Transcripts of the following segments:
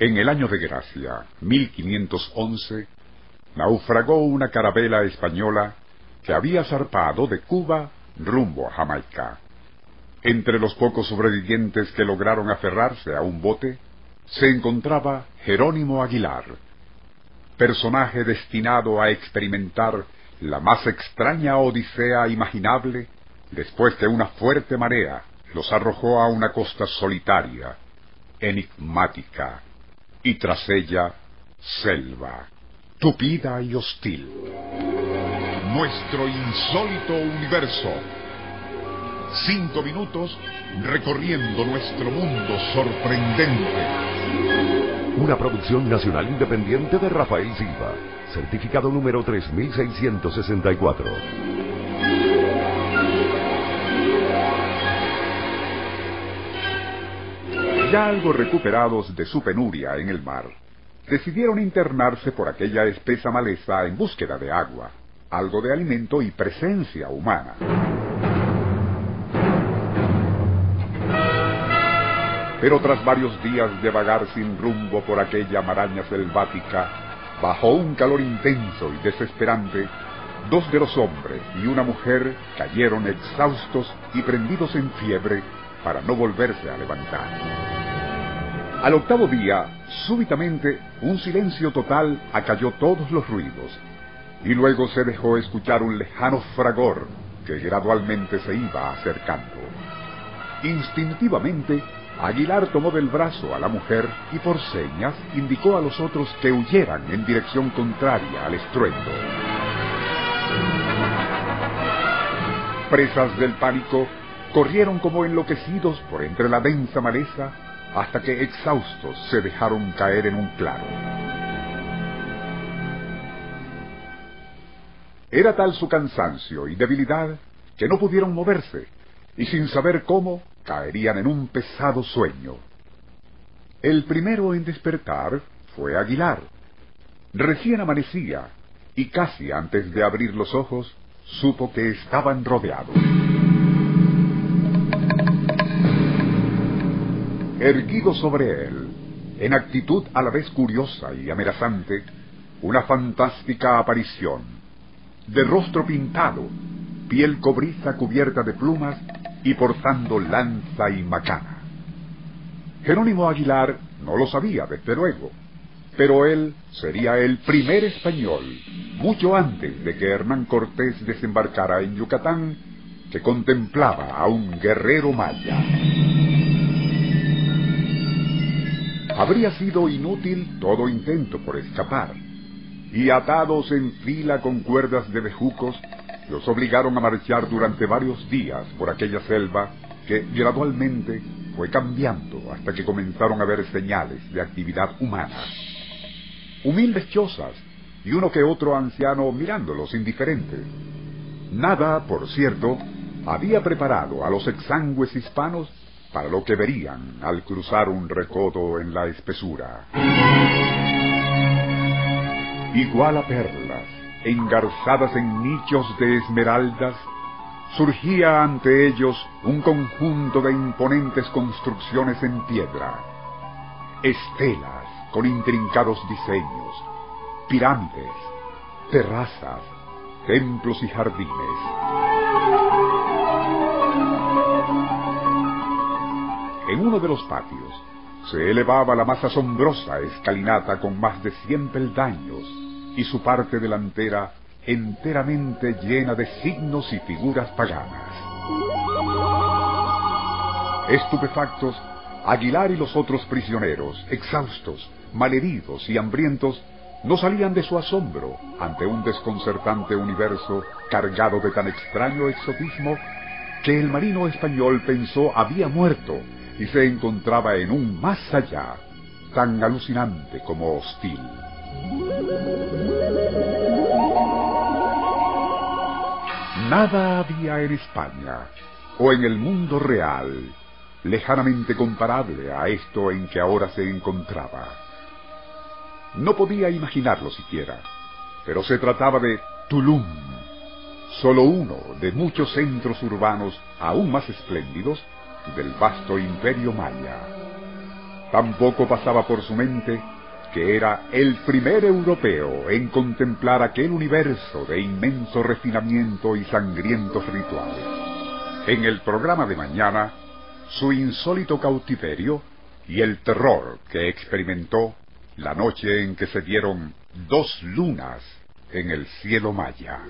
En el año de gracia, 1511, naufragó una carabela española que había zarpado de Cuba rumbo a Jamaica. Entre los pocos sobrevivientes que lograron aferrarse a un bote, se encontraba Jerónimo Aguilar, personaje destinado a experimentar la más extraña odisea imaginable después que una fuerte marea los arrojó a una costa solitaria, enigmática, y tras ella selva, tupida y hostil. Nuestro insólito universo. Cinco minutos recorriendo nuestro mundo sorprendente. Una producción nacional independiente de Rafael Silva. Certificado número 3664. Ya algo recuperados de su penuria en el mar, decidieron internarse por aquella espesa maleza en búsqueda de agua, algo de alimento y presencia humana. Pero tras varios días de vagar sin rumbo por aquella maraña selvática, bajo un calor intenso y desesperante, dos de los hombres y una mujer cayeron exhaustos y prendidos en fiebre para no volverse a levantar. Al octavo día, súbitamente, un silencio total acalló todos los ruidos, y luego se dejó escuchar un lejano fragor que gradualmente se iba acercando. Instintivamente, Aguilar tomó del brazo a la mujer y por señas indicó a los otros que huyeran en dirección contraria al estruendo. Presas del pánico, corrieron como enloquecidos por entre la densa maleza hasta que exhaustos se dejaron caer en un claro. Era tal su cansancio y debilidad que no pudieron moverse, y sin saber cómo caerían en un pesado sueño. El primero en despertar fue Aguilar. Recién amanecía, y casi antes de abrir los ojos, supo que estaban rodeados. Erguido sobre él, en actitud a la vez curiosa y amenazante, una fantástica aparición, de rostro pintado, piel cobriza cubierta de plumas y portando lanza y macana. Jerónimo Aguilar no lo sabía, desde luego, pero él sería el primer español, mucho antes de que Hernán Cortés desembarcara en Yucatán, que contemplaba a un guerrero maya. Habría sido inútil todo intento por escapar, y atados en fila con cuerdas de bejucos, los obligaron a marchar durante varios días por aquella selva que gradualmente fue cambiando hasta que comenzaron a ver señales de actividad humana. Humildes chozas y uno que otro anciano mirándolos indiferentes. Nada, por cierto, había preparado a los exangües hispanos para lo que verían al cruzar un recodo en la espesura. Igual a perlas, engarzadas en nichos de esmeraldas, surgía ante ellos un conjunto de imponentes construcciones en piedra, estelas con intrincados diseños, pirámides, terrazas, templos y jardines. En uno de los patios se elevaba la más asombrosa escalinata con más de cien peldaños y su parte delantera enteramente llena de signos y figuras paganas. Estupefactos, Aguilar y los otros prisioneros, exhaustos, malheridos y hambrientos, no salían de su asombro ante un desconcertante universo cargado de tan extraño exotismo que el marino español pensó había muerto y se encontraba en un más allá tan alucinante como hostil. Nada había en España o en el mundo real lejanamente comparable a esto en que ahora se encontraba. No podía imaginarlo siquiera, pero se trataba de Tulum, solo uno de muchos centros urbanos aún más espléndidos del vasto imperio maya. Tampoco pasaba por su mente que era el primer europeo en contemplar aquel universo de inmenso refinamiento y sangrientos rituales. En el programa de mañana, su insólito cautiverio y el terror que experimentó la noche en que se dieron dos lunas en el cielo maya.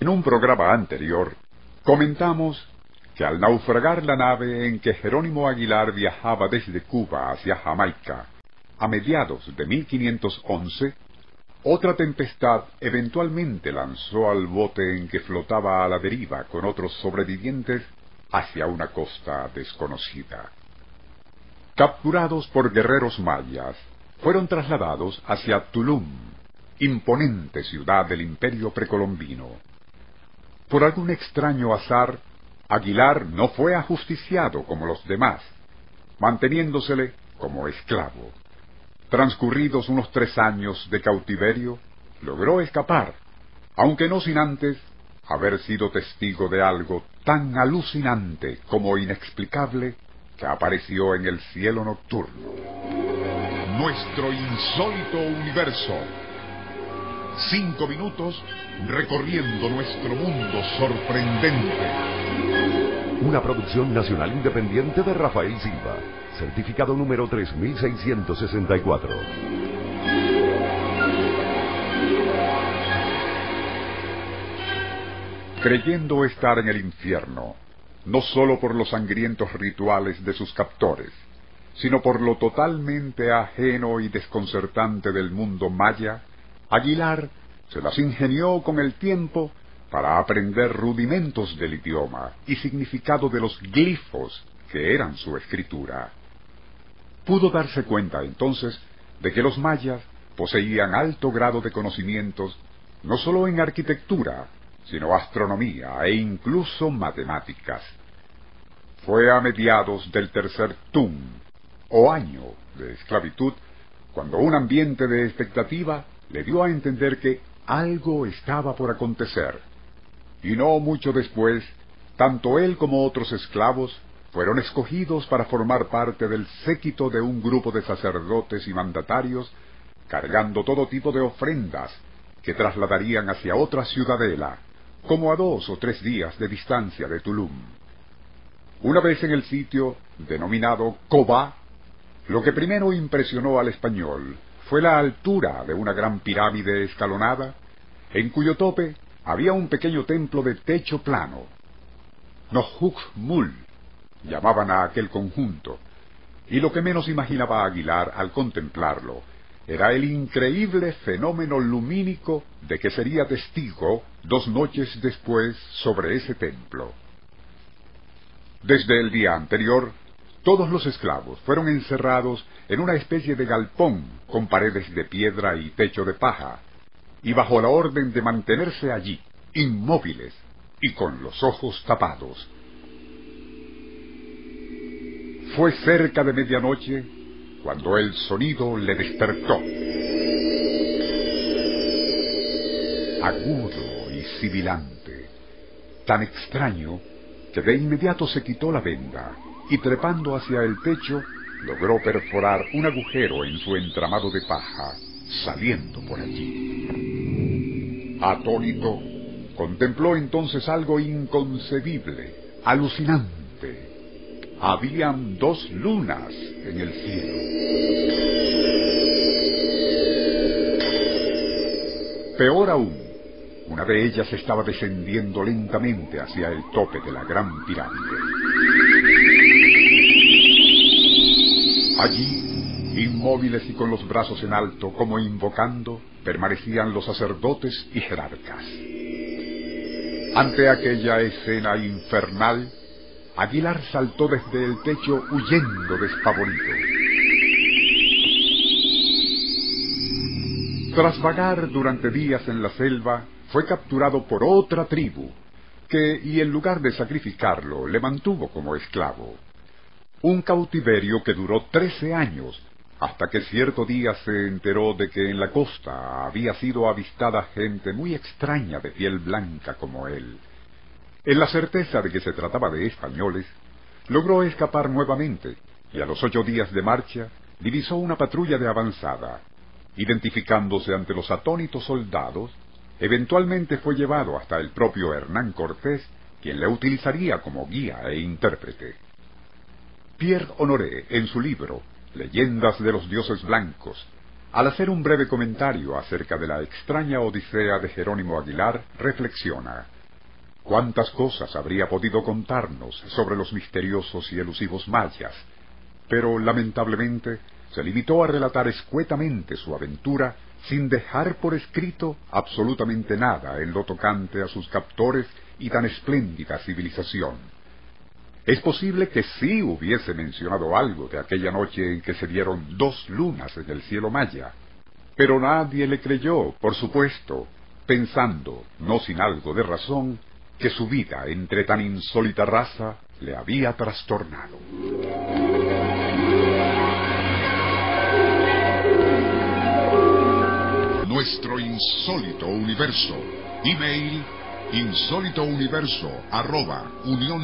En un programa anterior, comentamos que al naufragar la nave en que Jerónimo Aguilar viajaba desde Cuba hacia Jamaica a mediados de 1511, otra tempestad eventualmente lanzó al bote en que flotaba a la deriva con otros sobrevivientes hacia una costa desconocida. Capturados por guerreros mayas, fueron trasladados hacia Tulum, imponente ciudad del imperio precolombino. Por algún extraño azar, Aguilar no fue ajusticiado como los demás, manteniéndosele como esclavo. Transcurridos unos tres años de cautiverio, logró escapar, aunque no sin antes haber sido testigo de algo tan alucinante como inexplicable que apareció en el cielo nocturno. Nuestro insólito universo. Cinco minutos recorriendo nuestro mundo sorprendente. Una producción nacional independiente de Rafael Silva, certificado número 3664. Creyendo estar en el infierno, no sólo por los sangrientos rituales de sus captores, sino por lo totalmente ajeno y desconcertante del mundo maya, Aguilar se las ingenió con el tiempo para aprender rudimentos del idioma y significado de los glifos que eran su escritura. Pudo darse cuenta entonces de que los mayas poseían alto grado de conocimientos no sólo en arquitectura, sino astronomía e incluso matemáticas. Fue a mediados del tercer tum, o año de esclavitud, cuando un ambiente de expectativa le dio a entender que algo estaba por acontecer. Y no mucho después, tanto él como otros esclavos fueron escogidos para formar parte del séquito de un grupo de sacerdotes y mandatarios cargando todo tipo de ofrendas que trasladarían hacia otra ciudadela, como a dos o tres días de distancia de Tulum. Una vez en el sitio denominado Coba, lo que primero impresionó al español fue la altura de una gran pirámide escalonada, en cuyo tope había un pequeño templo de techo plano. Nohuk Mul llamaban a aquel conjunto, y lo que menos imaginaba Aguilar al contemplarlo era el increíble fenómeno lumínico de que sería testigo dos noches después sobre ese templo. Desde el día anterior, todos los esclavos fueron encerrados en una especie de galpón con paredes de piedra y techo de paja, y bajo la orden de mantenerse allí, inmóviles y con los ojos tapados. Fue cerca de medianoche cuando el sonido le despertó. Agudo y sibilante, tan extraño que de inmediato se quitó la venda y trepando hacia el techo logró perforar un agujero en su entramado de paja, saliendo por allí. Atónito, contempló entonces algo inconcebible, alucinante. Habían dos lunas en el cielo. Peor aún, una de ellas estaba descendiendo lentamente hacia el tope de la gran pirámide. Allí, inmóviles y con los brazos en alto, como invocando, permanecían los sacerdotes y jerarcas. Ante aquella escena infernal, Aguilar saltó desde el techo huyendo despavorido. Tras vagar durante días en la selva, fue capturado por otra tribu, que, y en lugar de sacrificarlo, le mantuvo como esclavo. Un cautiverio que duró trece años, hasta que cierto día se enteró de que en la costa había sido avistada gente muy extraña de piel blanca como él. En la certeza de que se trataba de españoles, logró escapar nuevamente y a los ocho días de marcha divisó una patrulla de avanzada. Identificándose ante los atónitos soldados, eventualmente fue llevado hasta el propio Hernán Cortés, quien le utilizaría como guía e intérprete. Pierre Honoré, en su libro Leyendas de los Dioses Blancos, al hacer un breve comentario acerca de la extraña odisea de Jerónimo Aguilar, reflexiona cuántas cosas habría podido contarnos sobre los misteriosos y elusivos mayas, pero lamentablemente se limitó a relatar escuetamente su aventura sin dejar por escrito absolutamente nada en lo tocante a sus captores y tan espléndida civilización. Es posible que sí hubiese mencionado algo de aquella noche en que se dieron dos lunas en el cielo maya, pero nadie le creyó, por supuesto, pensando, no sin algo de razón, que su vida entre tan insólita raza le había trastornado. Nuestro insólito universo. Email insólitouniverso arroba unión